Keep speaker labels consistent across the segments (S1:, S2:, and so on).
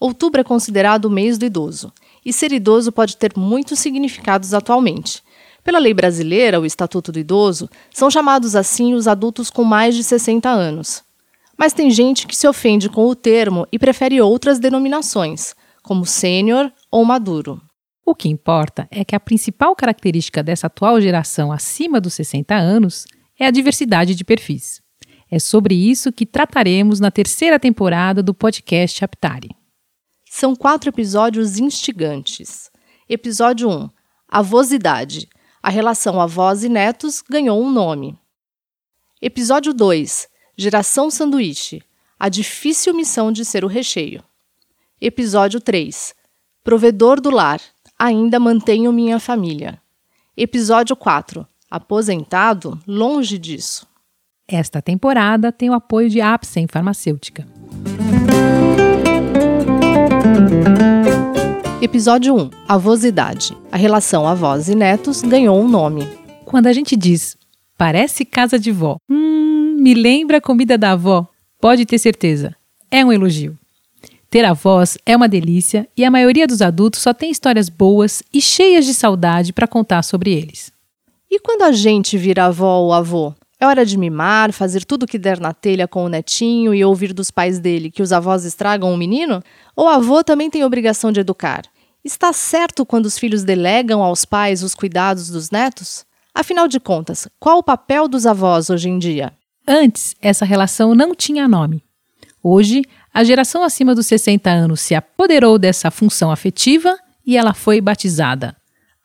S1: Outubro é considerado o mês do idoso, e ser idoso pode ter muitos significados atualmente. Pela lei brasileira, o Estatuto do Idoso, são chamados assim os adultos com mais de 60 anos. Mas tem gente que se ofende com o termo e prefere outras denominações, como sênior ou maduro.
S2: O que importa é que a principal característica dessa atual geração acima dos 60 anos é a diversidade de perfis. É sobre isso que trataremos na terceira temporada do podcast Aptari.
S1: São quatro episódios instigantes. Episódio 1: Avosidade. A relação avós e netos ganhou um nome. Episódio 2: Geração Sanduíche. A difícil missão de ser o recheio. Episódio 3: Provedor do lar. Ainda mantenho minha família. Episódio 4: Aposentado? Longe disso.
S2: Esta temporada tem o apoio de Apsen Farmacêutica.
S1: Episódio 1: Avosidade. A relação avós e netos ganhou um nome.
S2: Quando a gente diz parece casa de vó, hum, me lembra a comida da avó, pode ter certeza, é um elogio. Ter avós é uma delícia e a maioria dos adultos só tem histórias boas e cheias de saudade para contar sobre eles.
S1: E quando a gente vira avó ou avô? É hora de mimar, fazer tudo o que der na telha com o netinho e ouvir dos pais dele que os avós estragam o menino? Ou avô também tem obrigação de educar? Está certo quando os filhos delegam aos pais os cuidados dos netos? Afinal de contas, qual o papel dos avós hoje em dia?
S2: Antes, essa relação não tinha nome. Hoje, a geração acima dos 60 anos se apoderou dessa função afetiva e ela foi batizada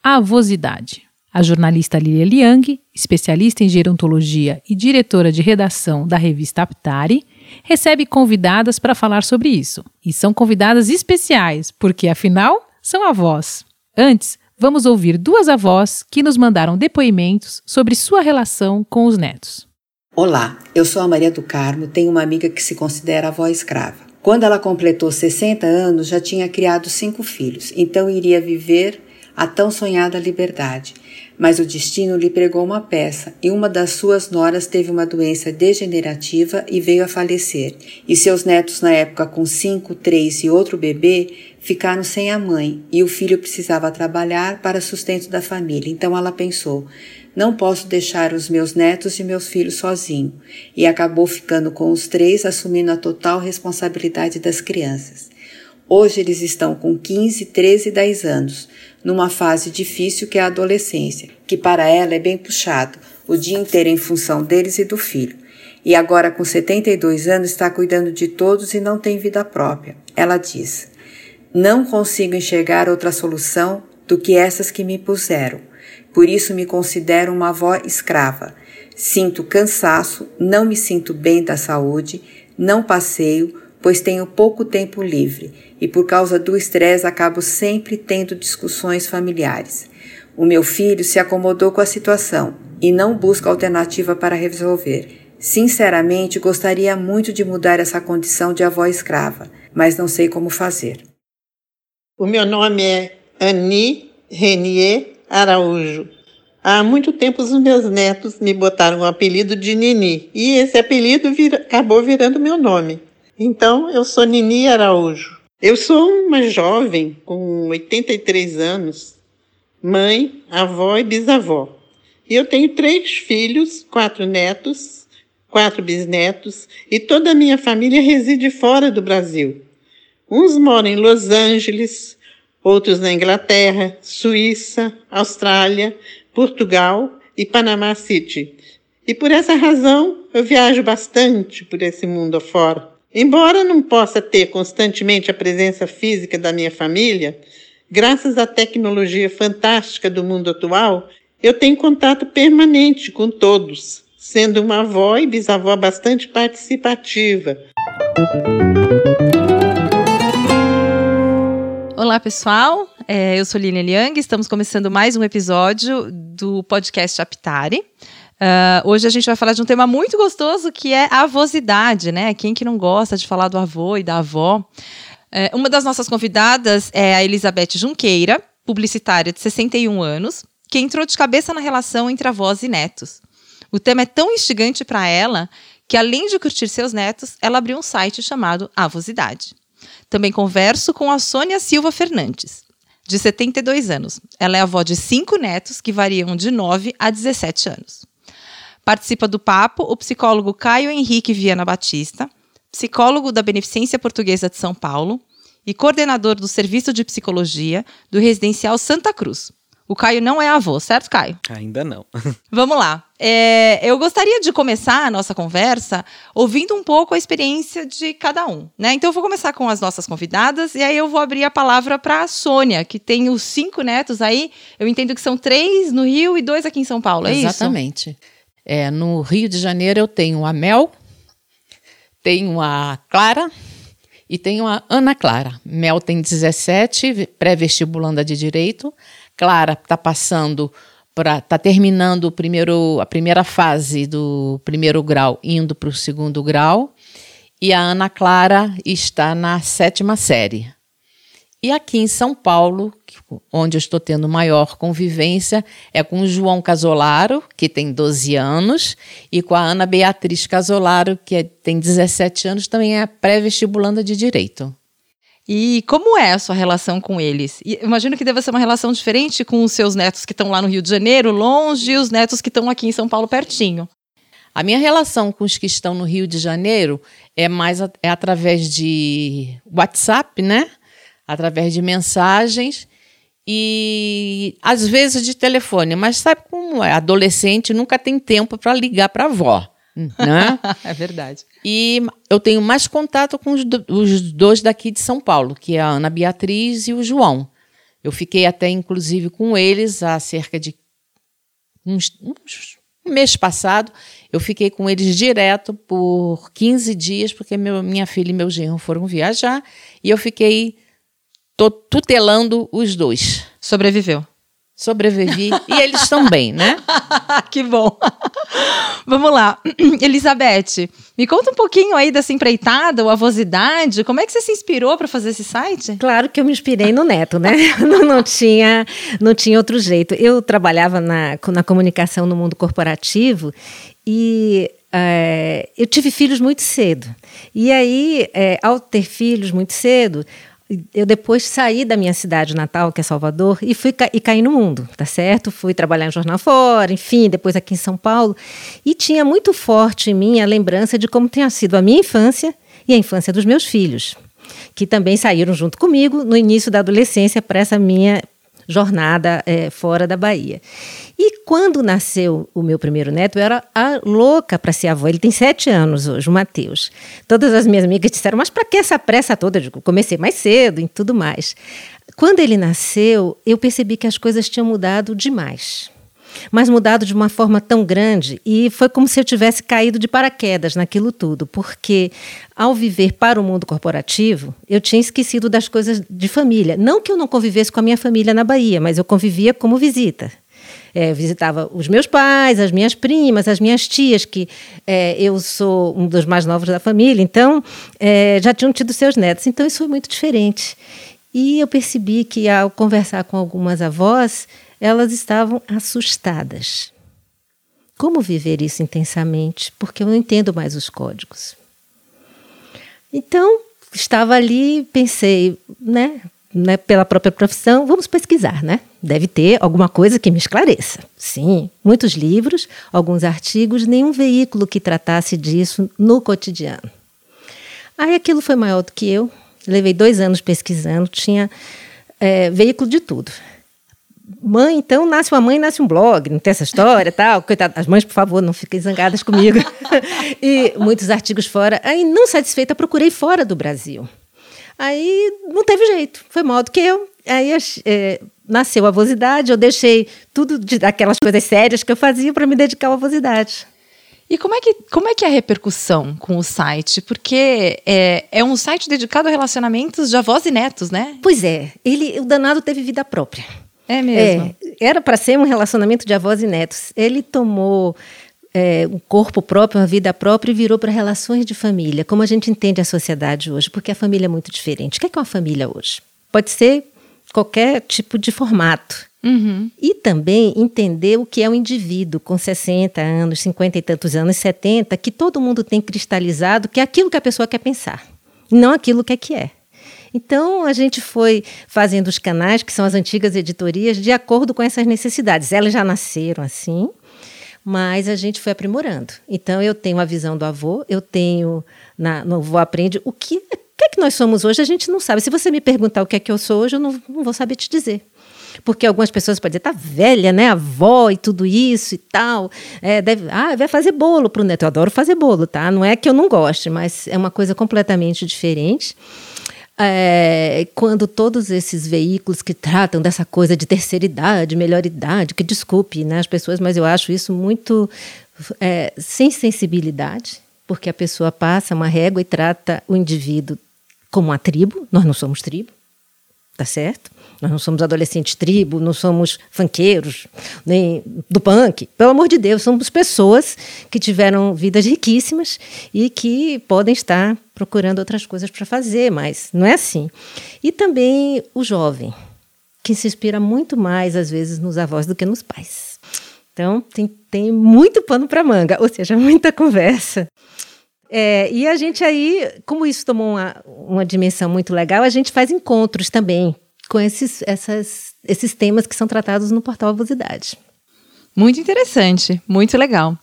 S2: avosidade. A jornalista Lilia Liang, especialista em gerontologia e diretora de redação da revista Aptari, recebe convidadas para falar sobre isso. E são convidadas especiais, porque afinal são avós. Antes, vamos ouvir duas avós que nos mandaram depoimentos sobre sua relação com os netos.
S3: Olá, eu sou a Maria do Carmo, tenho uma amiga que se considera avó escrava. Quando ela completou 60 anos, já tinha criado cinco filhos, então iria viver a tão sonhada liberdade. Mas o destino lhe pregou uma peça e uma das suas noras teve uma doença degenerativa e veio a falecer. E seus netos, na época com cinco, três e outro bebê, ficaram sem a mãe e o filho precisava trabalhar para sustento da família. Então ela pensou: não posso deixar os meus netos e meus filhos sozinho, e acabou ficando com os três, assumindo a total responsabilidade das crianças. Hoje eles estão com 15, 13 e 10 anos, numa fase difícil que é a adolescência, que para ela é bem puxado, o dia inteiro em função deles e do filho. E agora, com 72 anos, está cuidando de todos e não tem vida própria. Ela diz: Não consigo enxergar outra solução do que essas que me puseram. Por isso me considero uma avó escrava. Sinto cansaço, não me sinto bem da saúde, não passeio, pois tenho pouco tempo livre e por causa do estresse acabo sempre tendo discussões familiares. O meu filho se acomodou com a situação e não busca alternativa para resolver. Sinceramente, gostaria muito de mudar essa condição de avó escrava, mas não sei como fazer.
S4: O meu nome é Annie Renier Araújo. Há muito tempo os meus netos me botaram o apelido de Nini e esse apelido acabou virando meu nome. Então eu sou Nini Araújo. Eu sou uma jovem com 83 anos, mãe, avó e bisavó. E eu tenho três filhos, quatro netos, quatro bisnetos e toda a minha família reside fora do Brasil. Uns moram em Los Angeles, outros na Inglaterra, Suíça, Austrália, Portugal e Panamá City. E por essa razão eu viajo bastante por esse mundo afora. Embora não possa ter constantemente a presença física da minha família, graças à tecnologia fantástica do mundo atual, eu tenho contato permanente com todos, sendo uma avó e bisavó bastante participativa.
S5: Olá, pessoal. É, eu sou Lina Liang. Estamos começando mais um episódio do podcast Aptare. Uh, hoje a gente vai falar de um tema muito gostoso que é a avosidade, né? Quem que não gosta de falar do avô e da avó? É, uma das nossas convidadas é a Elizabeth Junqueira, publicitária de 61 anos, que entrou de cabeça na relação entre avós e netos. O tema é tão instigante para ela que, além de curtir seus netos, ela abriu um site chamado Avosidade. Também converso com a Sônia Silva Fernandes, de 72 anos. Ela é avó de cinco netos que variam de 9 a 17 anos. Participa do papo o psicólogo Caio Henrique Viana Batista, psicólogo da Beneficência Portuguesa de São Paulo e coordenador do Serviço de Psicologia do Residencial Santa Cruz. O Caio não é avô, certo, Caio?
S6: Ainda não.
S5: Vamos lá. É, eu gostaria de começar a nossa conversa ouvindo um pouco a experiência de cada um, né? Então eu vou começar com as nossas convidadas e aí eu vou abrir a palavra para a Sônia, que tem os cinco netos aí. Eu entendo que são três no Rio e dois aqui em São Paulo, é
S7: Exatamente. isso? Exatamente. É, no Rio de Janeiro eu tenho a Mel, tenho a Clara e tenho a Ana Clara. Mel tem 17, pré-vestibulanda de Direito. Clara está passando para está terminando o primeiro, a primeira fase do primeiro grau, indo para o segundo grau. E a Ana Clara está na sétima série. E aqui em São Paulo, onde eu estou tendo maior convivência, é com o João Casolaro, que tem 12 anos, e com a Ana Beatriz Casolaro, que é, tem 17 anos, também é pré-vestibulanda de Direito.
S5: E como é a sua relação com eles? E imagino que deve ser uma relação diferente com os seus netos que estão lá no Rio de Janeiro, longe, e os netos que estão aqui em São Paulo, pertinho.
S7: A minha relação com os que estão no Rio de Janeiro é mais é através de WhatsApp, né? Através de mensagens e às vezes de telefone. Mas sabe como é? Adolescente nunca tem tempo para ligar para a avó. Né?
S5: é verdade.
S7: E eu tenho mais contato com os, do, os, dois daqui de São Paulo, que é a Ana Beatriz e o João. Eu fiquei até, inclusive, com eles há cerca de uns, uns, um mês passado. Eu fiquei com eles direto por 15 dias, porque meu, minha filha e meu genro foram viajar. E eu fiquei Tô tutelando os dois.
S5: Sobreviveu.
S7: Sobrevivi. e eles estão bem, né?
S5: que bom. Vamos lá. Elizabeth, me conta um pouquinho aí dessa empreitada, ou avosidade. Como é que você se inspirou para fazer esse site?
S8: Claro que eu me inspirei no neto, né? não, não, tinha, não tinha outro jeito. Eu trabalhava na, na comunicação no mundo corporativo e é, eu tive filhos muito cedo. E aí, é, ao ter filhos muito cedo, eu depois saí da minha cidade natal, que é Salvador, e fui ca e caí no mundo, tá certo? Fui trabalhar em jornal fora, enfim, depois aqui em São Paulo, e tinha muito forte em mim a lembrança de como tinha sido a minha infância e a infância dos meus filhos, que também saíram junto comigo no início da adolescência para essa minha jornada é, fora da Bahia. E quando nasceu o meu primeiro neto, eu era a louca para ser avó. Ele tem sete anos hoje, o Matheus. Todas as minhas amigas disseram, mas para que essa pressa toda? Eu comecei mais cedo e tudo mais. Quando ele nasceu, eu percebi que as coisas tinham mudado demais mas mudado de uma forma tão grande e foi como se eu tivesse caído de paraquedas naquilo tudo, porque ao viver para o mundo corporativo, eu tinha esquecido das coisas de família. Não que eu não convivesse com a minha família na Bahia, mas eu convivia como visita. É, visitava os meus pais, as minhas primas, as minhas tias, que é, eu sou um dos mais novos da família, então é, já tinham tido seus netos. Então isso foi muito diferente. E eu percebi que ao conversar com algumas avós, elas estavam assustadas. Como viver isso intensamente? Porque eu não entendo mais os códigos. Então, estava ali, pensei, né, né, pela própria profissão, vamos pesquisar, né? Deve ter alguma coisa que me esclareça. Sim, muitos livros, alguns artigos, nenhum veículo que tratasse disso no cotidiano. Aí aquilo foi maior do que eu. Levei dois anos pesquisando, tinha é, veículo de tudo mãe, então nasce uma mãe, nasce um blog, não tem essa história tal. Coitado, as mães, por favor, não fiquem zangadas comigo. e muitos artigos fora. Aí, não satisfeita, procurei fora do Brasil. Aí não teve jeito, foi mal do que eu. Aí é, nasceu a avosidade, eu deixei tudo de, daquelas coisas sérias que eu fazia para me dedicar à avosidade.
S5: E como é que, como é, que é a repercussão com o site? Porque é, é um site dedicado a relacionamentos de avós e netos, né?
S8: Pois é, ele, o danado teve vida própria.
S5: É mesmo?
S8: É, era para ser um relacionamento de avós e netos. Ele tomou é, um corpo próprio, uma vida própria e virou para relações de família, como a gente entende a sociedade hoje, porque a família é muito diferente. O que é, que é uma família hoje? Pode ser qualquer tipo de formato.
S5: Uhum.
S8: E também entender o que é o indivíduo com 60 anos, 50 e tantos anos, 70, que todo mundo tem cristalizado, que é aquilo que a pessoa quer pensar, não aquilo que é que é. Então, a gente foi fazendo os canais, que são as antigas editorias, de acordo com essas necessidades. Elas já nasceram assim, mas a gente foi aprimorando. Então, eu tenho a visão do avô, eu tenho na, no Avô Aprende o que, o que é que nós somos hoje, a gente não sabe. Se você me perguntar o que é que eu sou hoje, eu não, não vou saber te dizer. Porque algumas pessoas podem dizer, tá velha, né? Avó e tudo isso e tal. É, deve, ah, vai fazer bolo para o neto. Eu adoro fazer bolo, tá? Não é que eu não goste, mas é uma coisa completamente diferente. É, quando todos esses veículos que tratam dessa coisa de terceira idade, melhor idade, que desculpe né, as pessoas, mas eu acho isso muito é, sem sensibilidade, porque a pessoa passa uma régua e trata o indivíduo como uma tribo, nós não somos tribo, tá certo? Nós não somos adolescentes tribo, não somos funkeiros, nem do punk. Pelo amor de Deus, somos pessoas que tiveram vidas riquíssimas e que podem estar procurando outras coisas para fazer, mas não é assim. E também o jovem, que se inspira muito mais, às vezes, nos avós do que nos pais. Então, tem, tem muito pano para manga, ou seja, muita conversa. É, e a gente aí, como isso tomou uma, uma dimensão muito legal, a gente faz encontros também com esses, essas, esses temas que são tratados no portal Avosidade.
S5: Muito interessante, muito legal.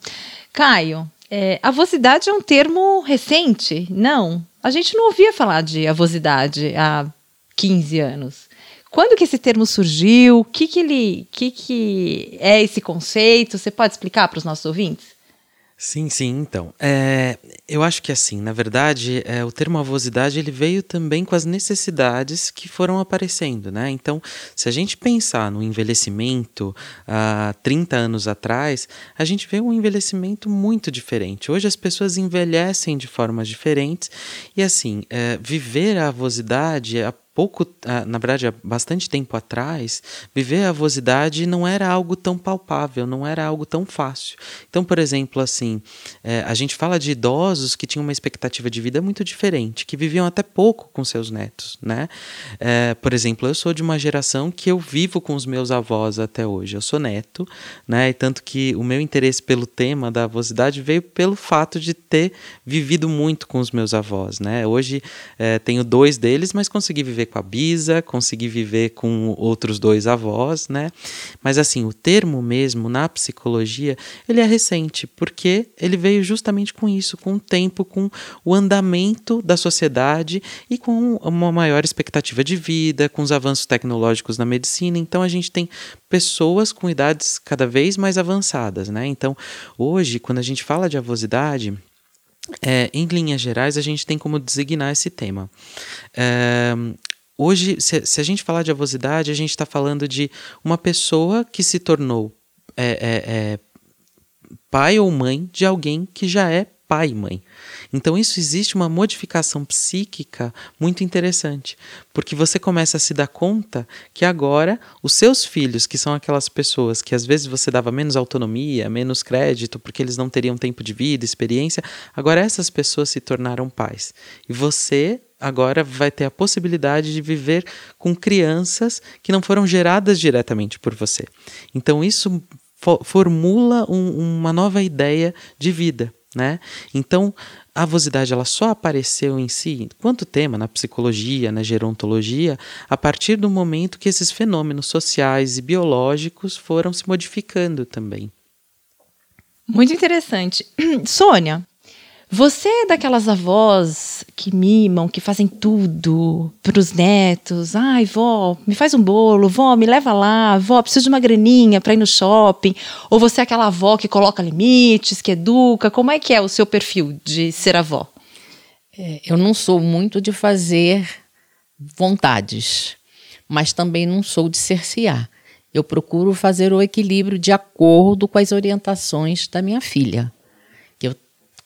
S5: Caio, é, avosidade é um termo recente? Não. A gente não ouvia falar de avosidade há 15 anos. Quando que esse termo surgiu? O que, que ele que, que é esse conceito? Você pode explicar para os nossos ouvintes?
S6: Sim, sim, então. É, eu acho que assim, na verdade, é, o termo avosidade ele veio também com as necessidades que foram aparecendo, né? Então, se a gente pensar no envelhecimento há 30 anos atrás, a gente vê um envelhecimento muito diferente. Hoje as pessoas envelhecem de formas diferentes e assim, é, viver a avosidade, a pouco, ah, na verdade, há bastante tempo atrás, viver a avosidade não era algo tão palpável, não era algo tão fácil. Então, por exemplo, assim, é, a gente fala de idosos que tinham uma expectativa de vida muito diferente, que viviam até pouco com seus netos, né? É, por exemplo, eu sou de uma geração que eu vivo com os meus avós até hoje. Eu sou neto, né? E tanto que o meu interesse pelo tema da avosidade veio pelo fato de ter vivido muito com os meus avós, né? Hoje é, tenho dois deles, mas consegui viver com a Bisa, consegui viver com outros dois avós, né? Mas assim, o termo mesmo na psicologia, ele é recente, porque ele veio justamente com isso, com o tempo, com o andamento da sociedade e com uma maior expectativa de vida, com os avanços tecnológicos na medicina. Então a gente tem pessoas com idades cada vez mais avançadas, né? Então, hoje, quando a gente fala de avosidade, é, em linhas gerais, a gente tem como designar esse tema. É, Hoje, se, se a gente falar de avosidade, a gente está falando de uma pessoa que se tornou é, é, é, pai ou mãe de alguém que já é pai e mãe. Então, isso existe uma modificação psíquica muito interessante, porque você começa a se dar conta que agora os seus filhos, que são aquelas pessoas que às vezes você dava menos autonomia, menos crédito, porque eles não teriam tempo de vida, experiência, agora essas pessoas se tornaram pais. E você agora vai ter a possibilidade de viver com crianças que não foram geradas diretamente por você. Então isso fo formula um, uma nova ideia de vida, né? Então a avosidade ela só apareceu em si, quanto tema na psicologia, na gerontologia, a partir do momento que esses fenômenos sociais e biológicos foram se modificando também.
S5: Muito interessante. Sônia, você é daquelas avós que mimam, que fazem tudo para os netos. Ai, vó, me faz um bolo, vó, me leva lá, vó, preciso de uma graninha para ir no shopping. Ou você é aquela avó que coloca limites, que educa. Como é que é o seu perfil de ser avó?
S7: É, eu não sou muito de fazer vontades, mas também não sou de cercear. Eu procuro fazer o equilíbrio de acordo com as orientações da minha filha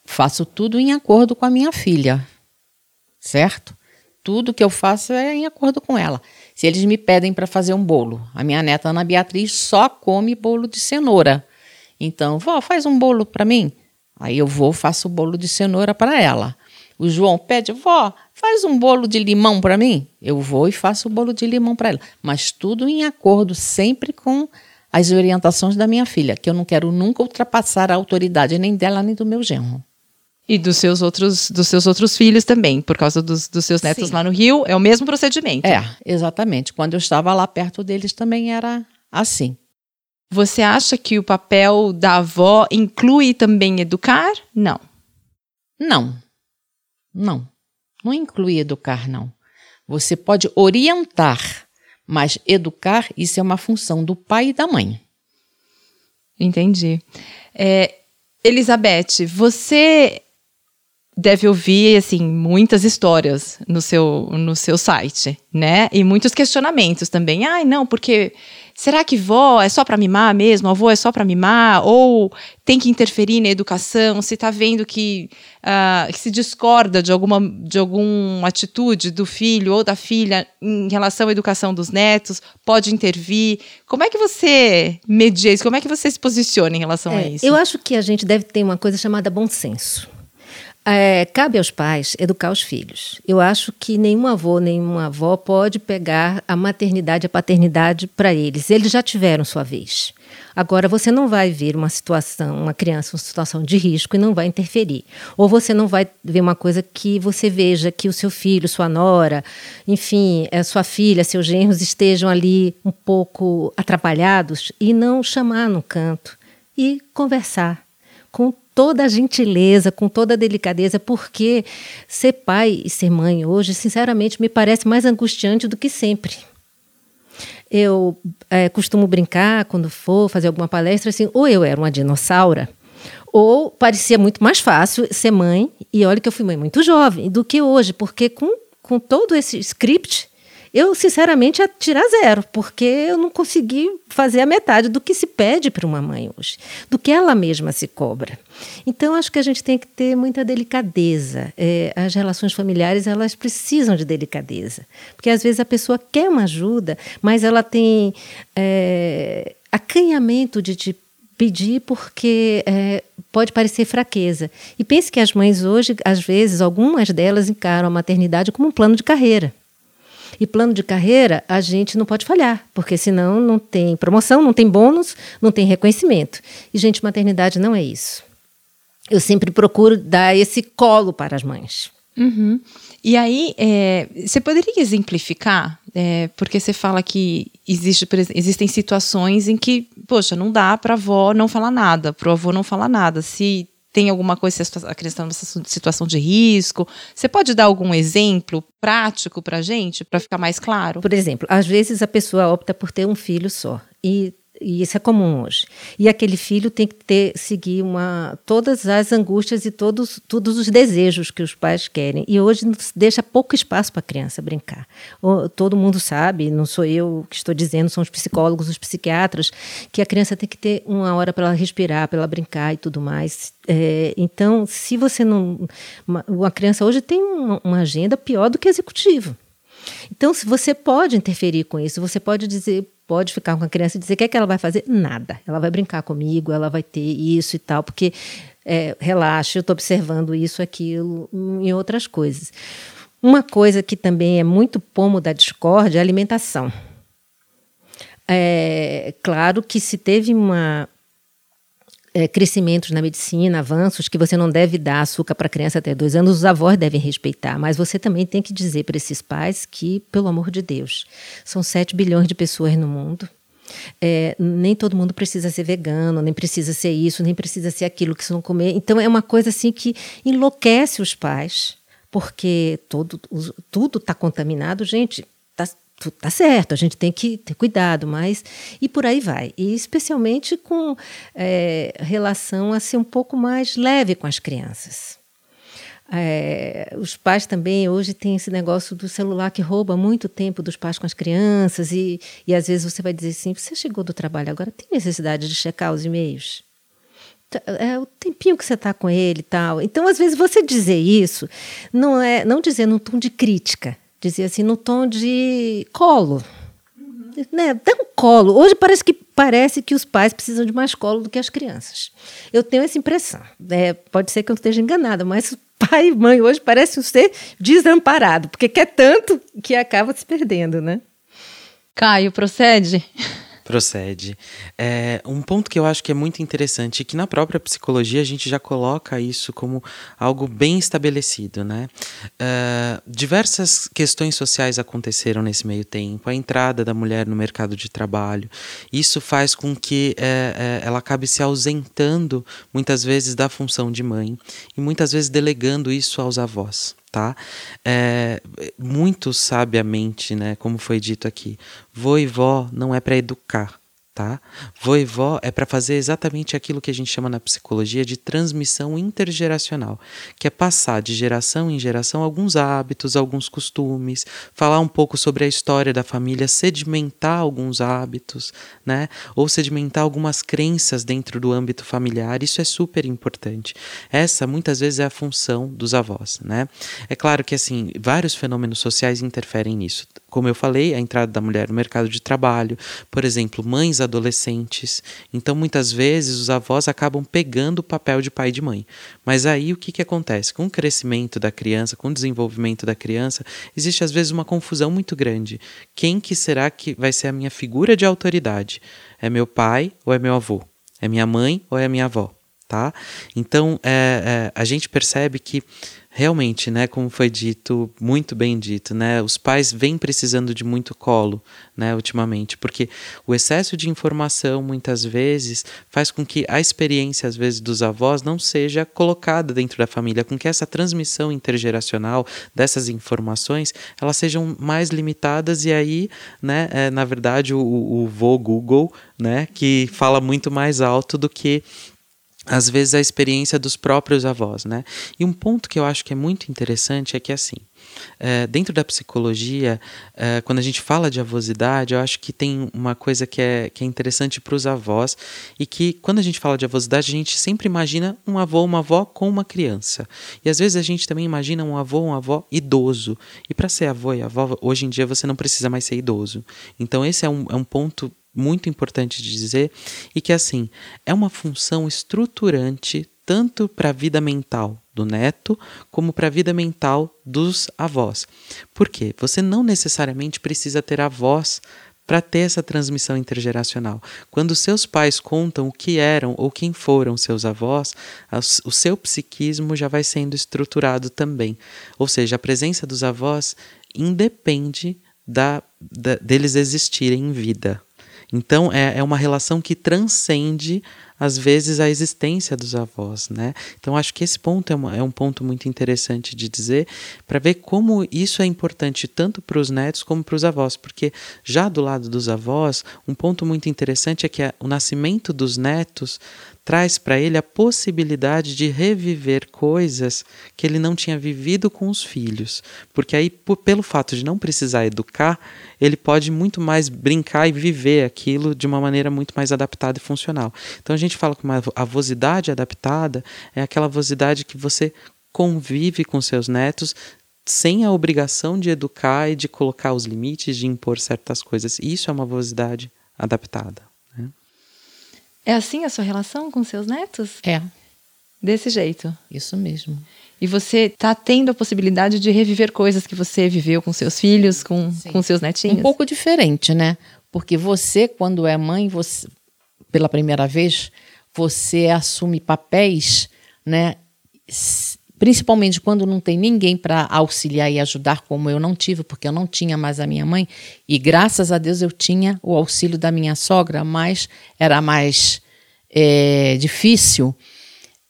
S7: faço tudo em acordo com a minha filha, certo? Tudo que eu faço é em acordo com ela. Se eles me pedem para fazer um bolo, a minha neta Ana Beatriz só come bolo de cenoura. Então, vó, faz um bolo para mim. Aí eu vou, faço o bolo de cenoura para ela. O João pede, vó, faz um bolo de limão para mim. Eu vou e faço o bolo de limão para ela. Mas tudo em acordo, sempre com as orientações da minha filha, que eu não quero nunca ultrapassar a autoridade nem dela nem do meu genro.
S5: E dos seus outros, dos seus outros filhos também, por causa dos, dos seus netos
S7: Sim.
S5: lá no Rio, é o mesmo procedimento.
S7: É, exatamente. Quando eu estava lá perto deles também era assim.
S5: Você acha que o papel da avó inclui também educar? Não.
S7: Não. Não. Não inclui educar, não. Você pode orientar, mas educar, isso é uma função do pai e da mãe.
S5: Entendi. É, Elizabeth, você deve ouvir assim muitas histórias no seu no seu site, né? E muitos questionamentos também. Ai, não, porque será que vó é só para mimar mesmo? Avô é só para mimar? Ou tem que interferir na educação? Se está vendo que, ah, que se discorda de alguma de alguma atitude do filho ou da filha em relação à educação dos netos, pode intervir? Como é que você media isso? Como é que você se posiciona em relação a
S8: É,
S5: isso?
S8: Eu acho que a gente deve ter uma coisa chamada bom senso. É, cabe aos pais educar os filhos. Eu acho que nenhum avô, nenhuma avó pode pegar a maternidade, a paternidade para eles. Eles já tiveram sua vez. Agora, você não vai ver uma situação, uma criança, uma situação de risco e não vai interferir. Ou você não vai ver uma coisa que você veja que o seu filho, sua nora, enfim, a sua filha, seus genros estejam ali um pouco atrapalhados e não chamar no canto e conversar com toda a gentileza, com toda a delicadeza, porque ser pai e ser mãe hoje, sinceramente, me parece mais angustiante do que sempre. Eu é, costumo brincar quando for fazer alguma palestra assim, ou eu era uma dinossauro, ou parecia muito mais fácil ser mãe, e olha que eu fui mãe muito jovem, do que hoje, porque com, com todo esse script, eu sinceramente ia tirar zero, porque eu não consegui fazer a metade do que se pede para uma mãe hoje, do que ela mesma se cobra. Então, acho que a gente tem que ter muita delicadeza. É, as relações familiares, elas precisam de delicadeza. Porque, às vezes, a pessoa quer uma ajuda, mas ela tem é, acanhamento de te pedir porque é, pode parecer fraqueza. E pense que as mães hoje, às vezes, algumas delas encaram a maternidade como um plano de carreira. E plano de carreira a gente não pode falhar, porque senão não tem promoção, não tem bônus, não tem reconhecimento. E, gente, maternidade não é isso. Eu sempre procuro dar esse colo para as mães.
S5: Uhum. E aí, é, você poderia exemplificar? É, porque você fala que existe, existem situações em que, poxa, não dá para a avó não falar nada, para o avô não falar nada. Se tem alguma coisa, a criança está numa situação de risco. Você pode dar algum exemplo prático para a gente, para ficar mais claro?
S8: Por exemplo, às vezes a pessoa opta por ter um filho só e e isso é comum hoje. E aquele filho tem que ter seguir uma todas as angústias e todos todos os desejos que os pais querem. E hoje deixa pouco espaço para a criança brincar. Todo mundo sabe, não sou eu que estou dizendo, são os psicólogos, os psiquiatras, que a criança tem que ter uma hora para ela respirar, para ela brincar e tudo mais. É, então, se você não, uma, uma criança hoje tem uma, uma agenda pior do que executivo. Então, se você pode interferir com isso, você pode dizer, pode ficar com a criança e dizer o que, é que ela vai fazer? Nada. Ela vai brincar comigo, ela vai ter isso e tal, porque é, relaxa, eu estou observando isso, aquilo e outras coisas. Uma coisa que também é muito pomo da discórdia é a alimentação. É claro que se teve uma, é, crescimentos na medicina, avanços, que você não deve dar açúcar para criança até dois anos, os avós devem respeitar. Mas você também tem que dizer para esses pais que, pelo amor de Deus, são 7 bilhões de pessoas no mundo. É, nem todo mundo precisa ser vegano, nem precisa ser isso, nem precisa ser aquilo que se não comer. Então é uma coisa assim que enlouquece os pais, porque todo, tudo está contaminado, gente. Tá, tá certo, a gente tem que ter cuidado, mas e por aí vai. E especialmente com é, relação a ser um pouco mais leve com as crianças. É, os pais também hoje têm esse negócio do celular que rouba muito tempo dos pais com as crianças e, e às vezes você vai dizer assim, você chegou do trabalho agora, tem necessidade de checar os e-mails? é o tempinho que você está com ele e tal. Então, às vezes, você dizer isso não é não dizer num tom de crítica, dizer assim no tom de colo. Né? Dá um colo. Hoje parece que parece que os pais precisam de mais colo do que as crianças. Eu tenho essa impressão. É, pode ser que eu esteja enganada, mas pai e mãe hoje parecem ser desamparados, porque quer tanto que acaba se perdendo, né?
S5: Caio, procede?
S6: Procede. É, um ponto que eu acho que é muito interessante que na própria psicologia a gente já coloca isso como algo bem estabelecido, né? Uh, diversas questões sociais aconteceram nesse meio tempo. A entrada da mulher no mercado de trabalho. Isso faz com que é, é, ela acabe se ausentando muitas vezes da função de mãe e muitas vezes delegando isso aos avós tá? É, muito sabiamente, né, como foi dito aqui, vô e não é para educar, tá? Vô e vó é para fazer exatamente aquilo que a gente chama na psicologia de transmissão intergeracional, que é passar de geração em geração alguns hábitos, alguns costumes, falar um pouco sobre a história da família, sedimentar alguns hábitos, né? Ou sedimentar algumas crenças dentro do âmbito familiar. Isso é super importante. Essa muitas vezes é a função dos avós, né? É claro que assim, vários fenômenos sociais interferem nisso. Como eu falei, a entrada da mulher no mercado de trabalho, por exemplo, mães adolescentes. Então, muitas vezes, os avós acabam pegando o papel de pai e de mãe. Mas aí o que, que acontece? Com o crescimento da criança, com o desenvolvimento da criança, existe às vezes uma confusão muito grande. Quem que será que vai ser a minha figura de autoridade? É meu pai ou é meu avô? É minha mãe ou é minha avó? Tá? Então, é, é, a gente percebe que realmente, né, como foi dito, muito bem dito, né, os pais vêm precisando de muito colo, né, ultimamente, porque o excesso de informação muitas vezes faz com que a experiência às vezes dos avós não seja colocada dentro da família, com que essa transmissão intergeracional dessas informações elas sejam mais limitadas e aí, né, é, na verdade o, o vô Google, né, que fala muito mais alto do que às vezes a experiência dos próprios avós, né? E um ponto que eu acho que é muito interessante é que assim, é, dentro da psicologia, é, quando a gente fala de avosidade, eu acho que tem uma coisa que é, que é interessante para os avós e que quando a gente fala de avosidade, a gente sempre imagina um avô, uma avó com uma criança. E às vezes a gente também imagina um avô, uma avó idoso. E para ser avô e avó, hoje em dia você não precisa mais ser idoso. Então esse é um, é um ponto muito importante de dizer e que assim é uma função estruturante tanto para a vida mental do neto como para a vida mental dos avós. Por quê? Você não necessariamente precisa ter avós para ter essa transmissão intergeracional. Quando seus pais contam o que eram ou quem foram seus avós, o seu psiquismo já vai sendo estruturado também. Ou seja, a presença dos avós independe da, da deles existirem em vida. Então é, é uma relação que transcende às vezes a existência dos avós, né? Então acho que esse ponto é, uma, é um ponto muito interessante de dizer para ver como isso é importante tanto para os netos como para os avós, porque já do lado dos avós um ponto muito interessante é que a, o nascimento dos netos traz para ele a possibilidade de reviver coisas que ele não tinha vivido com os filhos. Porque aí, por, pelo fato de não precisar educar, ele pode muito mais brincar e viver aquilo de uma maneira muito mais adaptada e funcional. Então a gente fala que uma avosidade adaptada é aquela avosidade que você convive com seus netos sem a obrigação de educar e de colocar os limites, de impor certas coisas. Isso é uma avosidade adaptada.
S5: É assim a sua relação com seus netos?
S7: É.
S5: Desse jeito?
S7: Isso mesmo.
S5: E você está tendo a possibilidade de reviver coisas que você viveu com seus filhos, com, com seus netinhos?
S7: Um pouco diferente, né? Porque você, quando é mãe, você, pela primeira vez, você assume papéis, né? Principalmente quando não tem ninguém para auxiliar e ajudar, como eu não tive, porque eu não tinha mais a minha mãe. E graças a Deus eu tinha o auxílio da minha sogra, mas era mais é, difícil.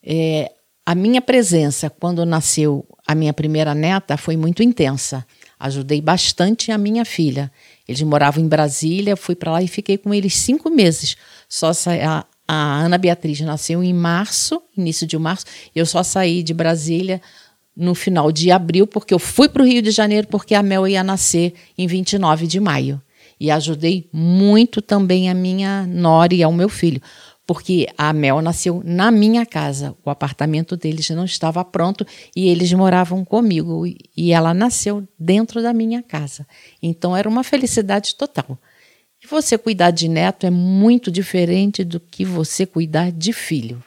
S7: É, a minha presença quando nasceu a minha primeira neta foi muito intensa. Ajudei bastante a minha filha. Eles moravam em Brasília, fui para lá e fiquei com eles cinco meses. Só a, a Ana Beatriz nasceu em março, início de março. Eu só saí de Brasília no final de abril, porque eu fui para o Rio de Janeiro, porque a Mel ia nascer em 29 de maio. E ajudei muito também a minha nora e ao meu filho. porque a Mel nasceu na minha casa. O apartamento deles não estava pronto e eles moravam comigo. E ela nasceu dentro da minha casa. Então era uma felicidade total. Você cuidar de neto é muito diferente do que você cuidar de filho.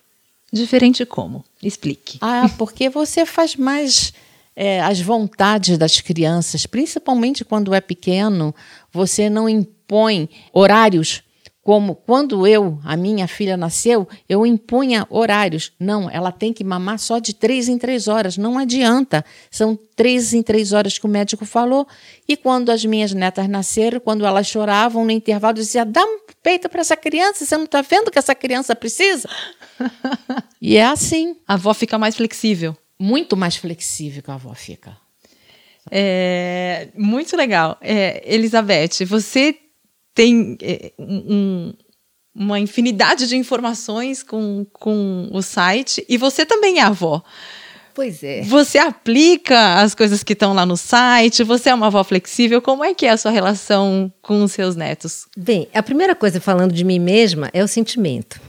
S5: Diferente como? Explique.
S7: Ah, porque você faz mais é, as vontades das crianças, principalmente quando é pequeno, você não impõe horários como quando eu, a minha filha nasceu, eu impunha horários. Não, ela tem que mamar só de três em três horas. Não adianta. São três em três horas que o médico falou. E quando as minhas netas nasceram, quando elas choravam no intervalo, dizia: dá um peito para essa criança. Você não está vendo que essa criança precisa? e é assim.
S5: A avó fica mais flexível.
S7: Muito mais flexível que a avó fica.
S5: É, muito legal. É, Elizabeth, você tem é, um, uma infinidade de informações com, com o site e você também é avó.
S8: Pois é.
S5: Você aplica as coisas que estão lá no site, você é uma avó flexível, como é que é a sua relação com os seus netos?
S8: Bem, a primeira coisa falando de mim mesma é o sentimento.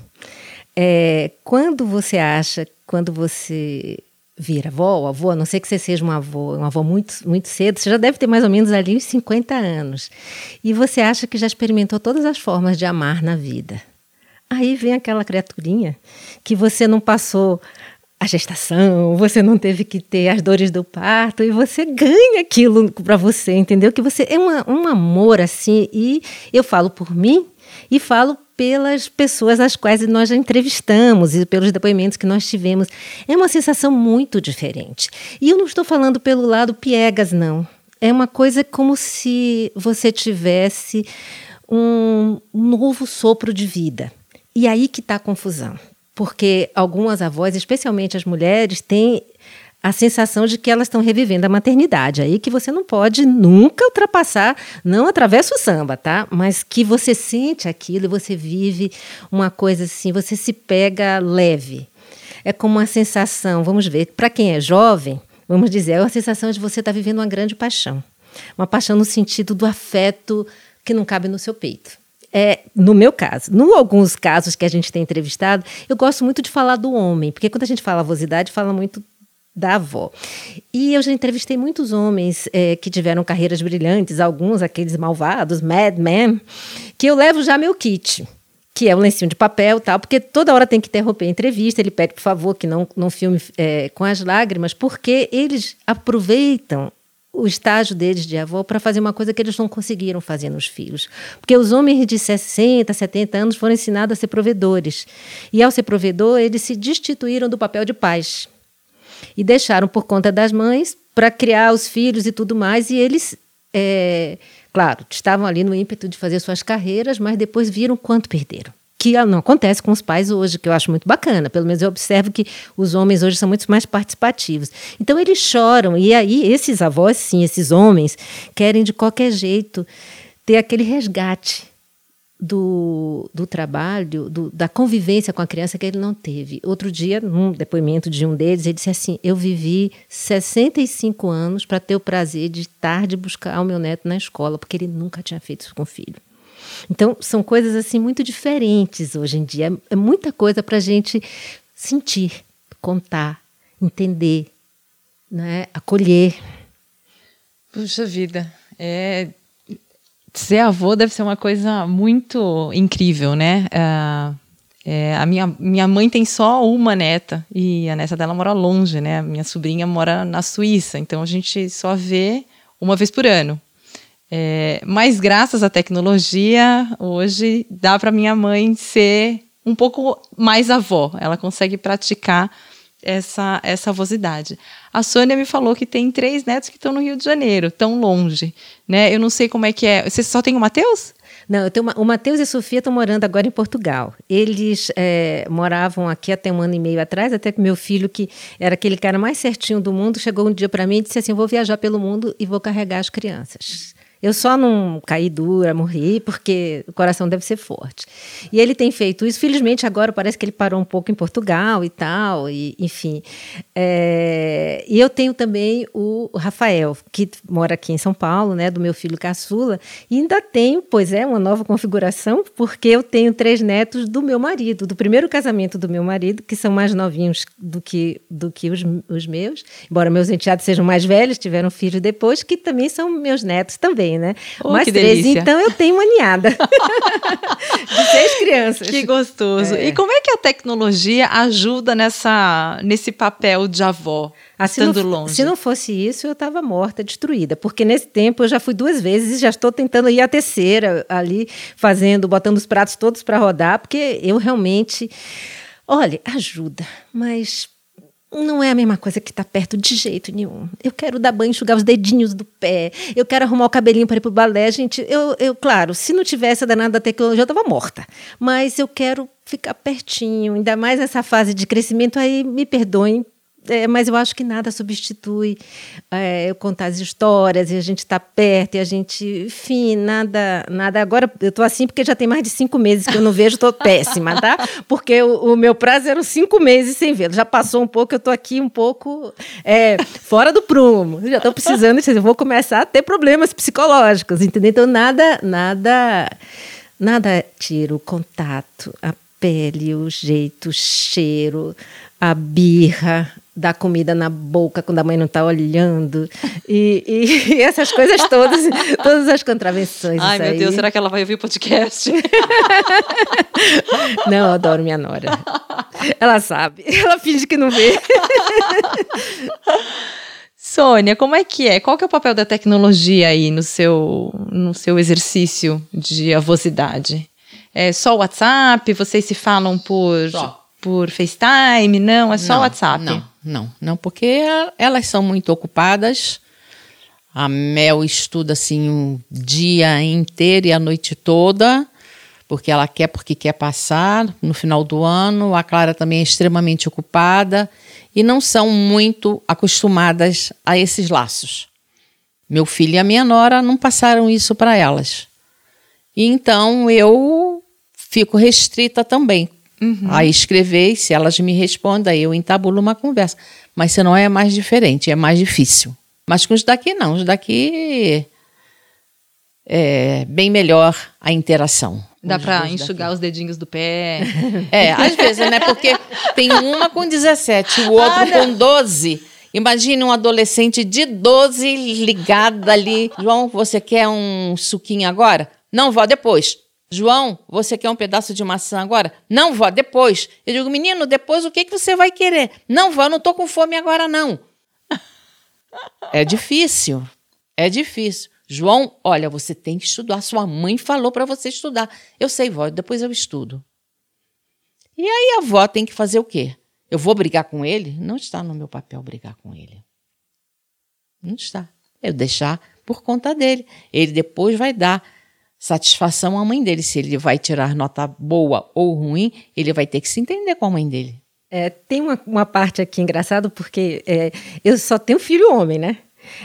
S8: É, quando você acha, quando você vir avó avô, a não ser que você seja uma avó, uma avó muito, muito cedo, você já deve ter mais ou menos ali uns 50 anos. E você acha que já experimentou todas as formas de amar na vida. Aí vem aquela criaturinha que você não passou a gestação, você não teve que ter as dores do parto e você ganha aquilo para você, entendeu? Que você é uma, um amor assim. E eu falo por mim e falo pelas pessoas às quais nós já entrevistamos e pelos depoimentos que nós tivemos. É uma sensação muito diferente. E eu não estou falando pelo lado piegas, não. É uma coisa como se você tivesse um novo sopro de vida. E aí que está a confusão. Porque algumas avós, especialmente as mulheres, têm a sensação de que elas estão revivendo a maternidade. Aí que você não pode nunca ultrapassar, não atravessa o samba, tá? Mas que você sente aquilo e você vive uma coisa assim, você se pega leve. É como uma sensação, vamos ver, para quem é jovem, vamos dizer, é uma sensação de você estar tá vivendo uma grande paixão. Uma paixão no sentido do afeto que não cabe no seu peito. É, no meu caso, em alguns casos que a gente tem entrevistado, eu gosto muito de falar do homem, porque quando a gente fala avosidade, fala muito da avó. E eu já entrevistei muitos homens é, que tiveram carreiras brilhantes, alguns aqueles malvados, Mad Men, que eu levo já meu kit que é o lencinho de papel tal, porque toda hora tem que interromper a entrevista, ele pede, por favor, que não, não filme é, com as lágrimas, porque eles aproveitam o estágio deles de avó para fazer uma coisa que eles não conseguiram fazer nos filhos. Porque os homens de 60, 70 anos foram ensinados a ser provedores. E ao ser provedor, eles se destituíram do papel de pais e deixaram por conta das mães para criar os filhos e tudo mais. E eles, é, claro, estavam ali no ímpeto de fazer suas carreiras, mas depois viram quanto perderam. Que não acontece com os pais hoje, que eu acho muito bacana. Pelo menos eu observo que os homens hoje são muito mais participativos. Então eles choram. E aí, esses avós, sim, esses homens, querem de qualquer jeito ter aquele resgate do, do trabalho, do, da convivência com a criança que ele não teve. Outro dia, num depoimento de um deles, ele disse assim: Eu vivi 65 anos para ter o prazer de tarde buscar o meu neto na escola, porque ele nunca tinha feito isso com o filho. Então, são coisas assim muito diferentes hoje em dia. É, é muita coisa para a gente sentir, contar, entender, né? acolher.
S5: Puxa vida, é ser avô deve ser uma coisa muito incrível, né? Uh, é, a minha, minha mãe tem só uma neta e a neta dela mora longe, né? Minha sobrinha mora na Suíça, então a gente só vê uma vez por ano. É, mas graças à tecnologia, hoje dá para minha mãe ser um pouco mais avó. Ela consegue praticar essa, essa avosidade. A Sônia me falou que tem três netos que estão no Rio de Janeiro, tão longe. Né? Eu não sei como é que é. Você só tem o Matheus?
S8: Não, eu tenho uma, o Matheus e a Sofia estão morando agora em Portugal. Eles é, moravam aqui até um ano e meio atrás, até que meu filho, que era aquele cara mais certinho do mundo, chegou um dia para mim e disse assim: Vou viajar pelo mundo e vou carregar as crianças. Eu só não caí dura, morri, porque o coração deve ser forte. E ele tem feito isso. Felizmente, agora parece que ele parou um pouco em Portugal e tal, e, enfim. É, e eu tenho também o Rafael, que mora aqui em São Paulo, né, do meu filho caçula. E ainda tenho, pois é, uma nova configuração, porque eu tenho três netos do meu marido, do primeiro casamento do meu marido, que são mais novinhos do que, do que os, os meus. Embora meus enteados sejam mais velhos, tiveram filhos depois, que também são meus netos também também, né?
S5: Oh,
S8: Mais
S5: que
S8: três,
S5: delícia.
S8: então eu tenho uma ninhada de seis crianças.
S5: Que gostoso.
S8: É.
S5: E como é que a tecnologia ajuda nessa, nesse papel de avó,
S8: Ah, se
S5: estando
S8: não,
S5: longe?
S8: Se não fosse isso, eu estava morta, destruída. Porque nesse tempo eu já fui duas vezes e já estou tentando ir a terceira ali, fazendo, botando os pratos todos para rodar, porque eu realmente. Olha, ajuda, mas não é a mesma coisa que estar perto de jeito nenhum. Eu quero dar banho, enxugar os dedinhos do pé, eu quero arrumar o cabelinho para ir pro balé. Gente, eu, eu, claro, se não tivesse a danada da tecnologia, eu estava morta. Mas eu quero ficar pertinho, ainda mais nessa fase de crescimento aí, me perdoem. É, mas eu acho que nada substitui é, eu contar as histórias e a gente estar perto e a gente, enfim, nada, nada. Agora eu tô assim porque já tem mais de cinco meses que eu não vejo, tô péssima, tá? Porque o, o meu prazo eram cinco meses sem vê-lo. Já passou um pouco, eu tô aqui um pouco é, fora do prumo. Já tô precisando, eu vou começar a ter problemas psicológicos, entendeu? Então nada, nada, nada tira o contato, a pele, o jeito, o cheiro, a birra da comida na boca quando a mãe não está olhando e, e- e essas coisas todas, todas as contravenções.
S5: Ai, meu
S8: aí.
S5: Deus, será que ela vai ouvir o podcast?
S8: Não, eu adoro minha nora. Ela sabe, ela finge que não vê.
S5: Sônia, como é que é? Qual que é o papel da tecnologia aí no seu, no seu exercício de avosidade? É só o WhatsApp? Vocês se falam por,
S7: Só.
S5: Por FaceTime? Não, é só
S7: não,
S5: WhatsApp.
S7: Não, não, não, porque elas são muito ocupadas. A Mel estuda assim um dia inteiro e a noite toda, porque ela quer, porque quer passar no final do ano. A Clara também é extremamente ocupada e não são muito acostumadas a esses laços. Meu filho e a minha nora não passaram isso para elas. E então eu fico restrita também a escrever, e se elas me respondem, aí eu entabulo uma conversa. Mas se não é mais diferente, é mais difícil. Mas com os daqui não, os daqui é bem melhor a interação.
S5: Dá
S7: dois
S5: enxugar
S7: daqui.
S5: os dedinhos do pé.
S7: É, às vezes, né? Porque tem uma com 17, o outro
S5: Ah,
S7: com 12. Imagine um adolescente de 12 ligado ali. João, você quer um suquinho agora? Não, vó, depois. João, você quer um pedaço de maçã agora? Não, vó, depois. Eu digo, menino, depois o que, que você vai querer? Não, vó, não tô com fome agora, não. É difícil. É difícil. João, olha, você tem que estudar. Sua mãe falou para você estudar. Eu sei, vó, depois eu estudo. E aí a avó tem que fazer o quê? Eu vou brigar com ele? Não está no meu papel brigar com ele. Não está. Eu deixar por conta dele. Ele depois vai dar satisfação à mãe dele. Se ele vai tirar nota boa ou ruim, ele vai ter que se entender com a mãe dele.
S8: É, tem uma, uma parte aqui engraçada, porque é, eu só tenho filho homem, né?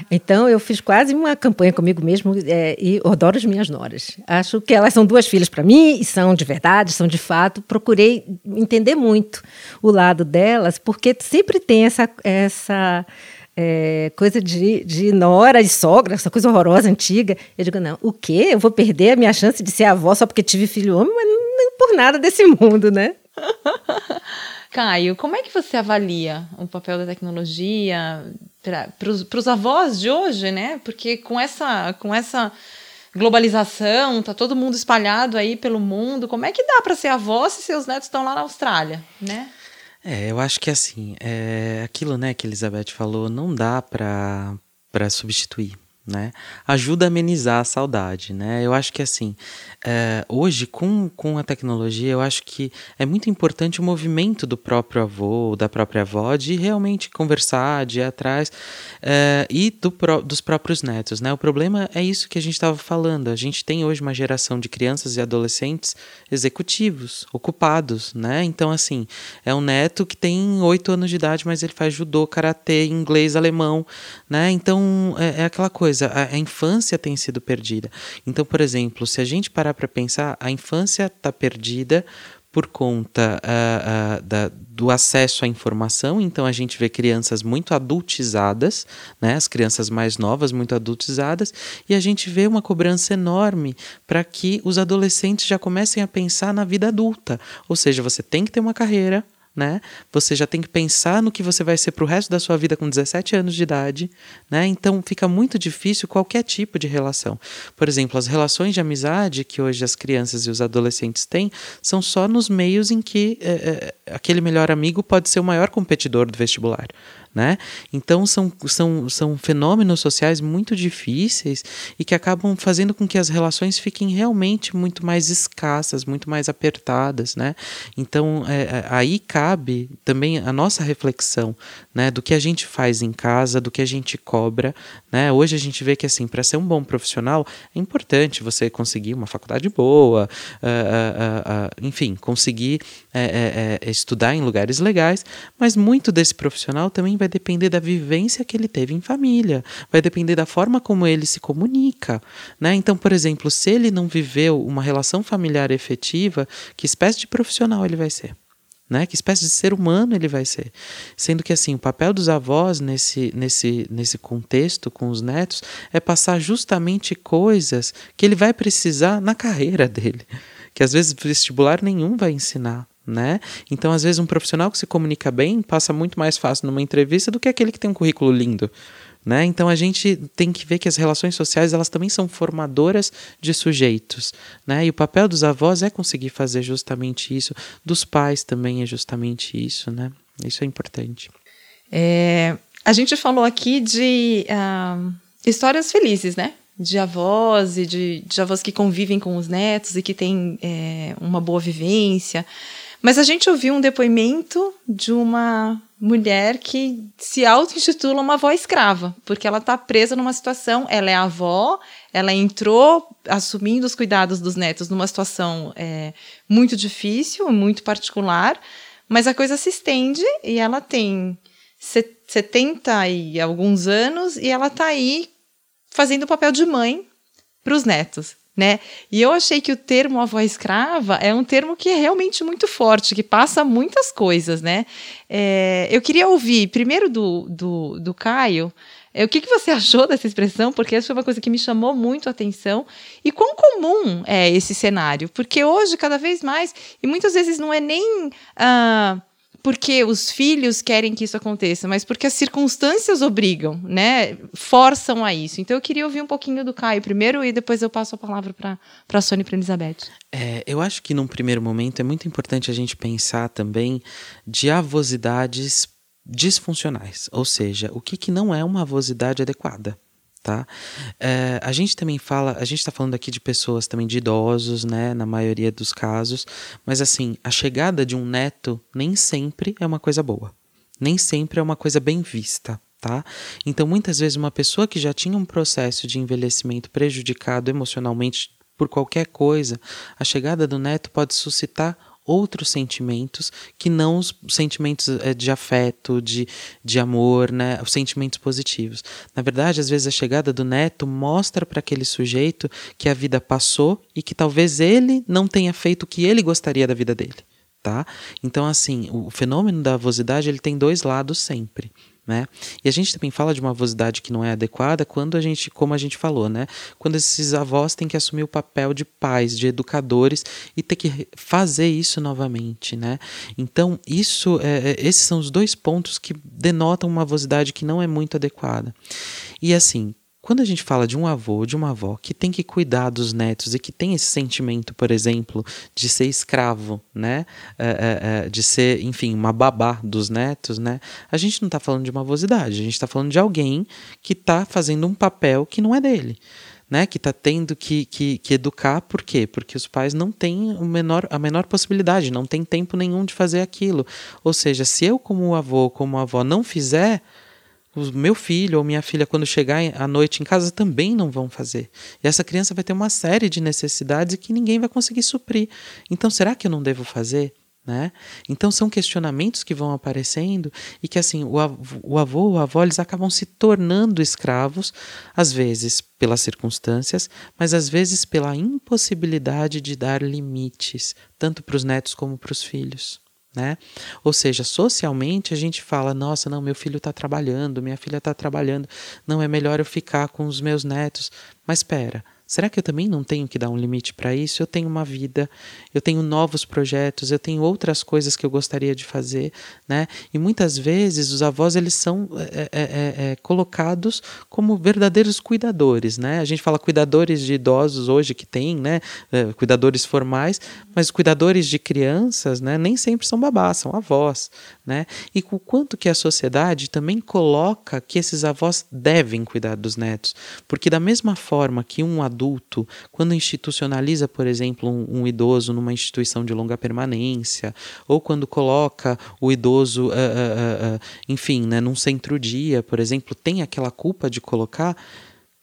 S8: Então eu fiz quase uma campanha comigo mesmo é, e adoro as minhas noras. Acho que elas são duas filhas para mim e são de verdade, são de fato. Procurei entender muito o lado delas, porque sempre tem essa, essa é, coisa de, de nora e sogra, essa coisa horrorosa, antiga. Eu digo, não, o quê? Eu vou perder a minha chance de ser avó só porque tive filho homem? Mas não por nada desse mundo, né?
S5: Caio, como é que você avalia o papel da tecnologia para os avós de hoje, né? Porque com essa, com essa globalização, tá todo mundo espalhado aí pelo mundo. Como é que dá para ser avó se seus netos estão lá na Austrália, né?
S6: É, eu acho que assim, é aquilo, né, que a Elizabeth falou, não dá pra substituir, né? Ajuda a amenizar a saudade, né? Eu acho que assim, é, hoje com, com a tecnologia, eu acho que é muito importante o movimento do próprio avô, da própria avó, de realmente conversar, de ir atrás, é, e do, dos próprios netos, né? O problema é isso que a gente estava falando. A gente tem hoje uma geração de crianças e adolescentes executivos, ocupados, né? Então, assim, é um neto que tem oito anos de idade, mas ele faz judô, karatê, inglês, alemão, né? Então, é, é aquela coisa. Coisa, a, a infância tem sido perdida. Então, por exemplo, se a gente parar para pensar, a infância está perdida por conta uh, uh, da, do acesso à informação, então a gente vê crianças muito adultizadas, né, as crianças mais novas muito adultizadas, e a gente vê uma cobrança enorme para que os adolescentes já comecem a pensar na vida adulta. Ou seja, você tem que ter uma carreira, né? Você já tem que pensar no que você vai ser para o resto da sua vida com 17 anos de idade, né? Então fica muito difícil qualquer tipo de relação. Por exemplo, as relações de amizade que hoje as crianças e os adolescentes têm são só nos meios em que é, é, aquele melhor amigo pode ser o maior competidor do vestibular. Né? Então são, são, são fenômenos sociais muito difíceis e que acabam fazendo com que as relações fiquem realmente muito mais escassas, muito mais apertadas. Né? Então é, é, aí cabe também a nossa reflexão né, do que a gente faz em casa, do que a gente cobra. Né? Hoje a gente vê que assim, para ser um bom profissional é importante você conseguir uma faculdade boa, uh, uh, uh, enfim, conseguir é, é, estudar em lugares legais, mas muito desse profissional também vai depender da vivência que ele teve em família, vai depender da forma como ele se comunica. Né? Então, por exemplo, se ele não viveu uma relação familiar efetiva, que espécie de profissional ele vai ser? Né? Que espécie de ser humano ele vai ser? Sendo que assim, o papel dos avós nesse, nesse, nesse contexto com os netos é passar justamente coisas que ele vai precisar na carreira dele, que às vezes vestibular nenhum vai ensinar né? Então, às vezes, um profissional que se comunica bem passa muito mais fácil numa entrevista do que aquele que tem um currículo lindo. Né? Então a gente tem que ver que as relações sociais elas também são formadoras de sujeitos, né? E o papel dos avós é conseguir fazer justamente isso, dos pais também é justamente isso, né? Isso é importante.
S5: É, a gente falou aqui de uh, histórias felizes, né? De avós e de, de, avós que convivem com os netos e que têm é, uma boa vivência. Mas a gente ouviu um depoimento de uma mulher que se auto-intitula uma avó escrava, porque ela está presa numa situação, ela é avó, ela entrou assumindo os cuidados dos netos numa situação é, muito difícil, muito particular, mas a coisa se estende e ela tem 70 e alguns anos e ela está aí fazendo o papel de mãe para os netos né? E eu achei que o termo avó escrava é um termo que é realmente muito forte, que passa muitas coisas, né? É, eu queria ouvir primeiro do, do, do Caio. É, o que, que você achou dessa expressão? Porque essa foi uma coisa que me chamou muito a atenção. E quão comum é esse cenário? Porque hoje, cada vez mais, e muitas vezes não é nem. Uh, porque os filhos querem que isso aconteça, mas porque as circunstâncias obrigam, né? Forçam a isso. Então eu queria ouvir um pouquinho do Caio primeiro e depois eu passo a palavra para a Sônia e para Elizabeth.
S6: É, eu acho que num primeiro momento é muito importante a gente pensar também de avosidades disfuncionais, ou seja, o que, que não é uma avosidade adequada tá? É, a gente também fala, a gente está falando aqui de pessoas também de idosos, né, na maioria dos casos, mas assim, a chegada de um neto nem sempre é uma coisa boa, nem sempre é uma coisa bem vista. Tá? Então, muitas vezes, uma pessoa que já tinha um processo de envelhecimento prejudicado emocionalmente por qualquer coisa, a chegada do neto pode suscitar outros sentimentos que não os sentimentos é, de afeto, de, de amor, né? Os sentimentos positivos. Na verdade, às vezes a chegada do neto mostra para aquele sujeito que a vida passou e que talvez ele não tenha feito o que ele gostaria da vida dele. Tá? Então, assim, o fenômeno da avosidade ele tem dois lados sempre. Né? E a gente também fala de uma avosidade que não é adequada quando a gente, como a gente falou, né? Quando esses avós têm que assumir o papel de pais, de educadores e ter que fazer isso novamente, né? Então, isso, é, é esses são os dois pontos que denotam uma avosidade que não é muito adequada. E assim, quando a gente fala de um avô de uma avó que tem que cuidar dos netos e que tem esse sentimento, por exemplo, de ser escravo, né? É, é, é de ser, enfim, uma babá dos netos, né? A gente não está falando de uma avosidade, a gente está falando de alguém que está fazendo um papel que não é dele. Né, que está tendo que, que, que, educar, por quê? Porque os pais não têm o menor, a menor possibilidade, não tem tempo nenhum de fazer aquilo. Ou seja, se eu, como avô, como avó, não fizer, o meu filho ou minha filha, quando chegar à noite em casa, também não vão fazer. E essa criança vai ter uma série de necessidades que ninguém vai conseguir suprir. Então, será que eu não devo fazer? Né? Então são questionamentos que vão aparecendo e que assim o avô, o avô ou a avó eles acabam se tornando escravos, às vezes pelas circunstâncias, mas às vezes pela impossibilidade de dar limites, tanto para os netos como para os filhos. Né? Ou seja, socialmente a gente fala: nossa, não, meu filho está trabalhando, minha filha está trabalhando, não é melhor eu ficar com os meus netos. Mas espera, Será que eu também não tenho que dar um limite para isso? Eu tenho uma vida, eu tenho novos projetos, eu tenho outras coisas que eu gostaria de fazer, né? E muitas vezes os avós eles são é, é, é, colocados como verdadeiros cuidadores, né? A gente fala cuidadores de idosos hoje que tem, né? É, cuidadores formais, mas cuidadores de crianças, né? Nem sempre são babás, são avós, né? E o quanto que a sociedade também coloca que esses avós devem cuidar dos netos, porque da mesma forma que um adulto, quando institucionaliza, por exemplo, um, um idoso numa instituição de longa permanência, ou quando coloca o idoso, uh, uh, uh, enfim, né, num centro-dia, por exemplo, tem aquela culpa de colocar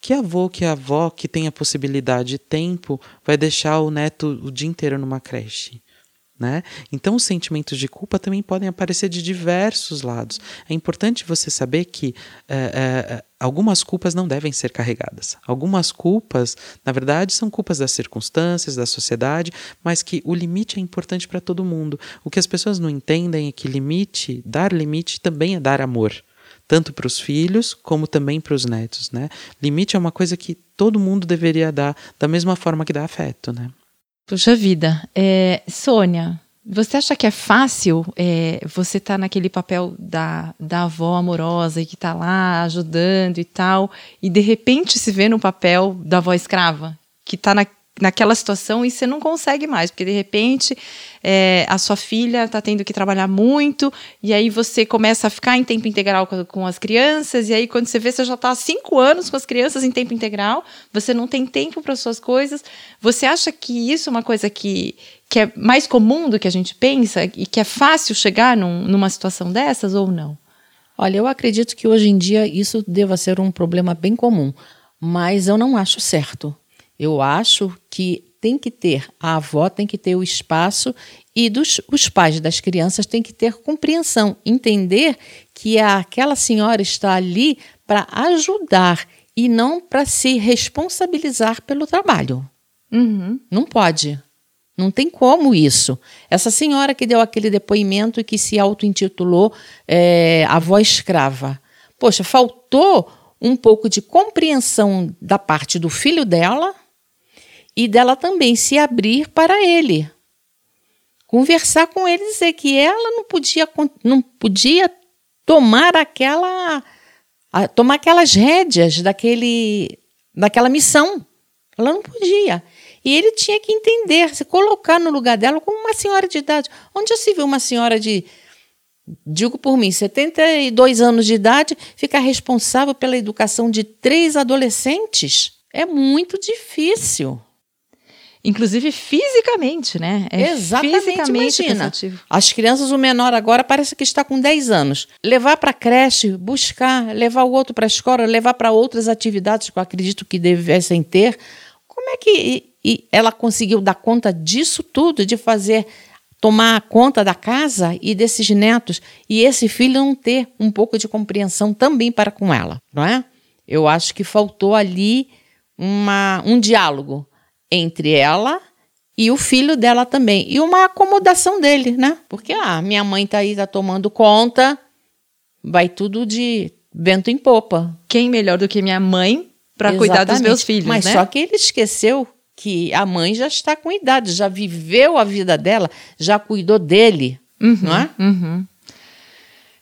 S6: que avô, que avó que tem a possibilidade de tempo vai deixar o neto o dia inteiro numa creche? Né? Então, os sentimentos de culpa também podem aparecer de diversos lados. É importante você saber que é, é, algumas culpas não devem ser carregadas. Algumas culpas, na verdade, são culpas das circunstâncias, da sociedade, mas que o limite é importante para todo mundo. O que as pessoas não entendem é que limite, dar limite também é dar amor tanto para os filhos como também para os netos, né? Limite é uma coisa que todo mundo deveria dar da mesma forma que dá afeto, né?
S5: Puxa vida. É, Sônia, você acha que é fácil é, você estar tá naquele papel da, da avó amorosa e que está lá ajudando e tal, e de repente se vê no papel da avó escrava, que está na, naquela situação e você não consegue mais, porque de repente é, a sua filha está tendo que trabalhar muito, e aí você começa a ficar em tempo integral com, com as crianças, e aí quando você vê, você já está há cinco anos com as crianças em tempo integral, você não tem tempo para suas coisas. Você acha que isso é uma coisa que, que é mais comum do que a gente pensa e que é fácil chegar num, numa situação dessas ou não?
S7: Olha, eu acredito que hoje em dia isso deva ser um problema bem comum, mas eu não acho certo. Eu acho que tem que ter, a avó tem que ter o espaço e dos, os pais das crianças têm que ter compreensão, entender que aquela senhora está ali para ajudar e não para se responsabilizar pelo trabalho.
S5: Uhum.
S7: Não pode. Não tem como isso. Essa senhora que deu aquele depoimento e que se auto-intitulou é, avó escrava. Poxa, faltou um pouco de compreensão da parte do filho dela e dela também se abrir para ele. Conversar com ele, dizer que ela não podia, não podia tomar aquela tomar aquelas rédeas daquele daquela missão. Ela não podia. E ele tinha que entender, se colocar no lugar dela como uma senhora de idade. Onde já se viu uma senhora de, digo por mim, 72 anos de idade, ficar responsável pela educação de três adolescentes? É muito difícil.
S5: Inclusive fisicamente, né?
S7: É Exatamente, fisicamente imagina. Cansativo. As crianças, o menor agora parece que está com 10 anos. Levar para a creche, buscar, levar o outro para a escola, levar para outras atividades que eu acredito que devessem ter. Como é que e ela conseguiu dar conta disso tudo, de fazer tomar conta da casa e desses netos e esse filho não ter um pouco de compreensão também para com ela, não é? Eu acho que faltou ali uma, um diálogo entre ela e o filho dela também. E uma acomodação dele, né? Porque, ah, minha mãe tá aí, tá tomando conta, vai tudo de vento em popa.
S5: Quem melhor do que minha mãe para cuidar dos meus filhos,
S7: Mas
S5: né?
S7: só que ele esqueceu que a mãe já está com idade, já viveu a vida dela, já cuidou dele, uhum, não é?
S5: Uhum.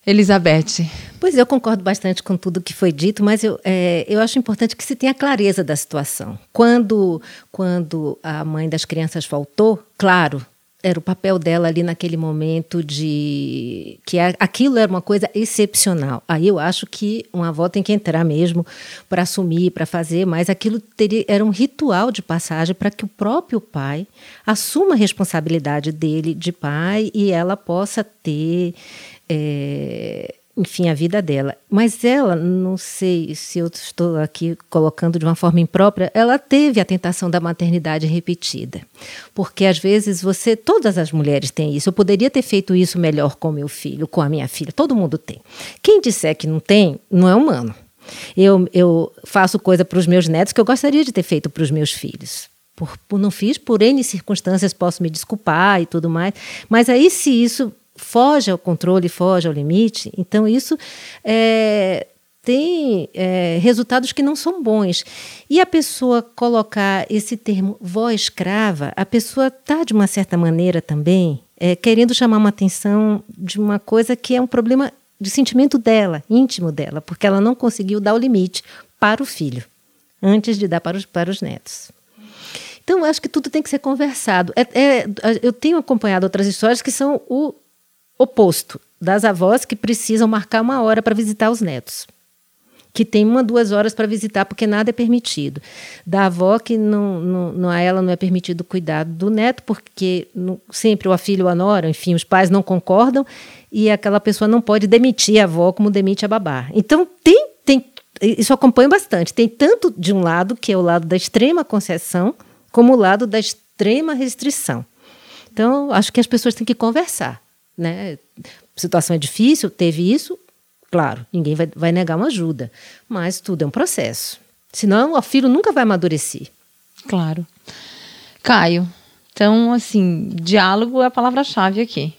S5: Elizabeth.
S8: Pois eu concordo bastante com tudo que foi dito, mas eu, é, eu acho importante que se tenha clareza da situação. Quando, quando a mãe das crianças faltou, claro, era o papel dela ali naquele momento de que aquilo era uma coisa excepcional. Aí eu acho que uma avó tem que entrar mesmo para assumir, para fazer, mas aquilo teria, era um ritual de passagem para que o próprio pai assuma a responsabilidade dele de pai e ela possa ter é, enfim, a vida dela. Mas ela, não sei se eu estou aqui colocando de uma forma imprópria, ela teve a tentação da maternidade repetida. Porque às vezes você, todas as mulheres têm isso. Eu poderia ter feito isso melhor com meu filho, com a minha filha, todo mundo tem. Quem disser que não tem, não é humano. Eu, eu faço coisa para os meus netos que eu gostaria de ter feito para os meus filhos. Por, por, não fiz, por N circunstâncias, posso me desculpar e tudo mais. Mas aí, se isso foge ao controle, foge ao limite, então isso é, tem é, resultados que não são bons. E a pessoa colocar esse termo voz escrava, a pessoa está, de uma certa maneira também, é, querendo chamar uma atenção de uma coisa que é um problema de sentimento dela, íntimo dela, porque ela não conseguiu dar o limite para o filho, antes de dar para os, para os netos. Então, acho que tudo tem que ser conversado. É, é, eu tenho acompanhado outras histórias que são o oposto das avós que precisam marcar uma hora para visitar os netos. Que tem uma, duas horas para visitar, porque nada é permitido. Da avó, que não, não, não, a ela não é permitido cuidar do neto, porque não, sempre o filho ou a nora, enfim, os pais não concordam, e aquela pessoa não pode demitir a avó como demite a babá. Então, tem, tem isso acompanha bastante. Tem tanto de um lado, que é o lado da extrema concessão, como o lado da extrema restrição. Então, acho que as pessoas têm que conversar né? A situação é difícil, teve isso, claro, ninguém vai, vai negar uma ajuda, mas tudo é um processo. Senão, o filho nunca vai amadurecer.
S5: Claro. Caio, então, assim, diálogo é a palavra-chave aqui.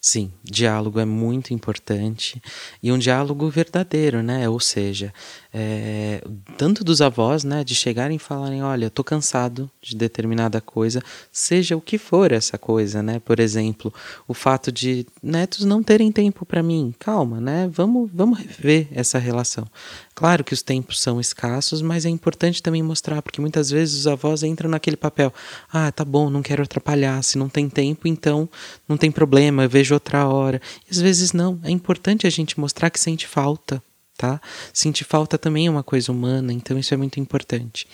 S6: Sim, diálogo é muito importante e um diálogo verdadeiro, né? Ou seja, é, tanto dos avós, né, de chegarem e falarem, olha, tô cansado de determinada coisa, seja o que for essa coisa, né? Por exemplo, o fato de netos não terem tempo para mim, calma, né? Vamos, vamos rever essa relação. Claro que os tempos são escassos, mas é importante também mostrar, porque muitas vezes os avós entram naquele papel, ah, tá bom, não quero atrapalhar, se não tem tempo, então não tem problema, eu vejo outra hora. E às vezes não, é importante a gente mostrar que sente falta, tá? Sentir falta também é uma coisa humana, então isso é muito importante.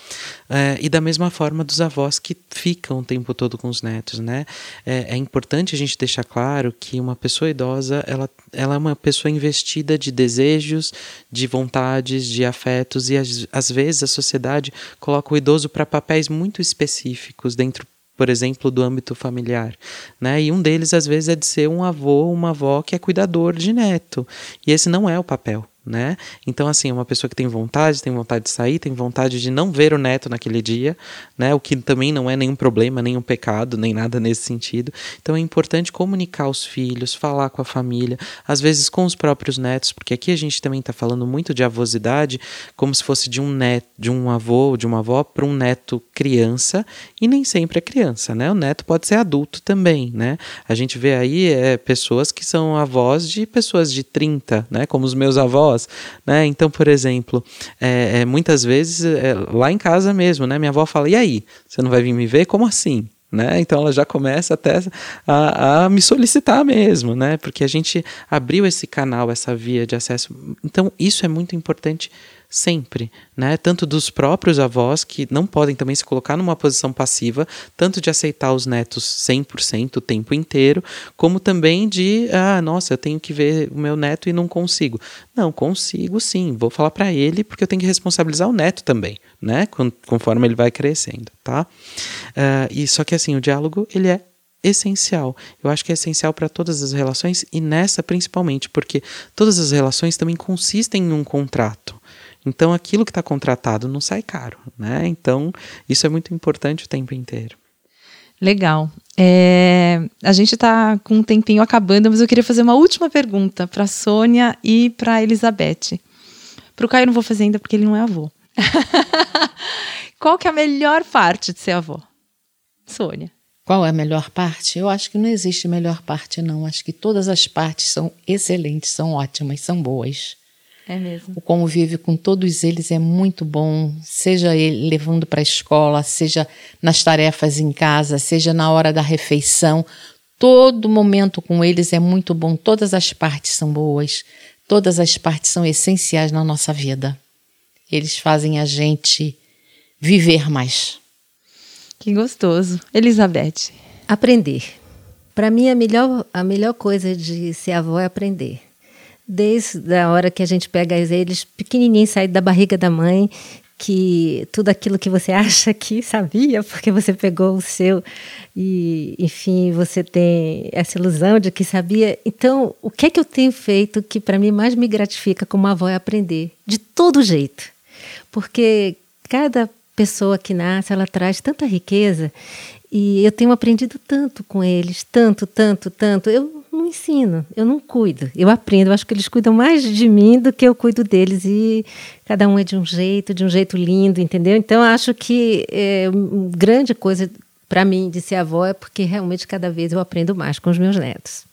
S6: É, e da mesma forma dos avós que ficam o tempo todo com os netos, né? É, é, importante a gente deixar claro que uma pessoa idosa, ela, ela é uma pessoa investida de desejos, de vontades, de afetos, e às, às vezes a sociedade coloca o idoso para papéis muito específicos dentro por exemplo, do âmbito familiar, né? E um deles às vezes é de ser um avô, uma avó que é cuidador de neto. E esse não é o papel, né? Então, assim, uma pessoa que tem vontade, tem vontade de sair, tem vontade de não ver o neto naquele dia, né? O que também não é nenhum problema, nenhum pecado, nem nada nesse sentido. Então, é importante comunicar aos filhos, falar com a família, às vezes com os próprios netos, porque aqui a gente também está falando muito de avosidade, como se fosse de um neto, de um avô de uma avó para um neto criança, e nem sempre é criança, né? O neto pode ser adulto também, né? A gente vê aí é, pessoas que são avós de pessoas de 30, né? Como os meus avós né? Então, por exemplo, é, é, muitas vezes é, lá em casa mesmo, né? Minha avó fala: e aí, você não vai vir me ver? Como assim? Né? Então ela já começa até a, a, me solicitar mesmo, né? Porque a gente abriu esse canal, essa via de acesso. Então isso é muito importante sempre, né? Tanto dos próprios avós que não podem também se colocar numa posição passiva, tanto de aceitar os netos 100% o tempo inteiro, como também de, ah, nossa, eu tenho que ver o meu neto e não consigo. Não, consigo sim, vou falar para ele porque eu tenho que responsabilizar o neto também, né? Conforme ele vai crescendo, tá? Uh, e só que assim, o diálogo, ele é essencial. Eu acho que é essencial para todas as relações e nessa principalmente, porque todas as relações também consistem em um contrato. Então aquilo que está contratado não sai caro, né? Então isso é muito importante o tempo inteiro.
S5: Legal. É, a gente está com um tempinho acabando, mas eu queria fazer uma última pergunta para Sônia e para Elizabeth. Para o Caio não vou fazer ainda porque ele não é avô. Qual que é a melhor parte de ser avô? Sônia.
S7: Qual é a melhor parte? Eu acho que não existe melhor parte, não. Acho que todas as partes são excelentes, são ótimas, são boas.
S5: É mesmo.
S7: O convívio com todos eles é muito bom, seja ele levando para a escola, seja nas tarefas em casa, seja na hora da refeição. Todo momento com eles é muito bom, todas as partes são boas, todas as partes são essenciais na nossa vida. Eles fazem a gente viver mais.
S5: Que gostoso. Elizabeth.
S8: Aprender. Para mim, a melhor, a melhor coisa de ser avó é aprender desde a hora que a gente pega eles pequenininhos, saídos da barriga da mãe, que tudo aquilo que você acha que sabia, porque você pegou o seu e, enfim, você tem essa ilusão de que sabia. Então, o que é que eu tenho feito que para mim mais me gratifica como avó é aprender de todo jeito, porque cada pessoa que nasce ela traz tanta riqueza e eu tenho aprendido tanto com eles, tanto, tanto, tanto. Eu não ensino, eu não cuido, eu aprendo. Eu acho que eles cuidam mais de mim do que eu cuido deles. E cada um é de um jeito, de um jeito lindo, entendeu? Então, acho que é grande coisa para mim de ser avó é porque realmente cada vez eu aprendo mais com os meus netos.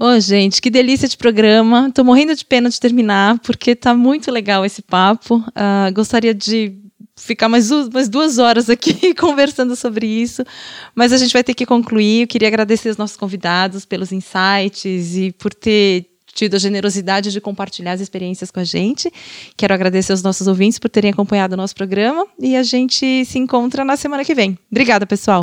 S5: Oh, gente, que delícia de programa. Tô morrendo de pena de terminar, porque tá muito legal esse papo. Uh, gostaria de ficar mais, mais duas horas aqui conversando sobre isso, mas a gente vai ter que concluir. Eu queria agradecer os nossos convidados pelos insights e por ter tido a generosidade de compartilhar as experiências com a gente. Quero agradecer aos nossos ouvintes por terem acompanhado o nosso programa e a gente se encontra na semana que vem. Obrigada, pessoal.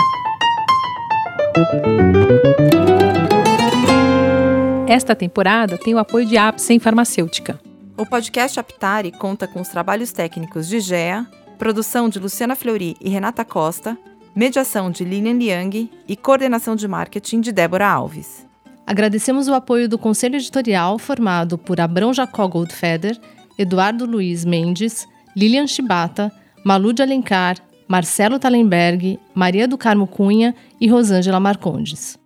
S2: Esta temporada tem o apoio de Apsen Farmacêutica.
S5: O podcast Aptari conta com os trabalhos técnicos de GEA, Produção de Luciana Fleury e Renata Costa. Mediação de Lilian Liang e coordenação de marketing de Débora Alves.
S1: Agradecemos o apoio do Conselho Editorial formado por Abrão Jacó Goldfeder, Eduardo Luiz Mendes, Lilian Chibata, Malu de Alencar, Marcelo Talenberg, Maria do Carmo Cunha e Rosângela Marcondes.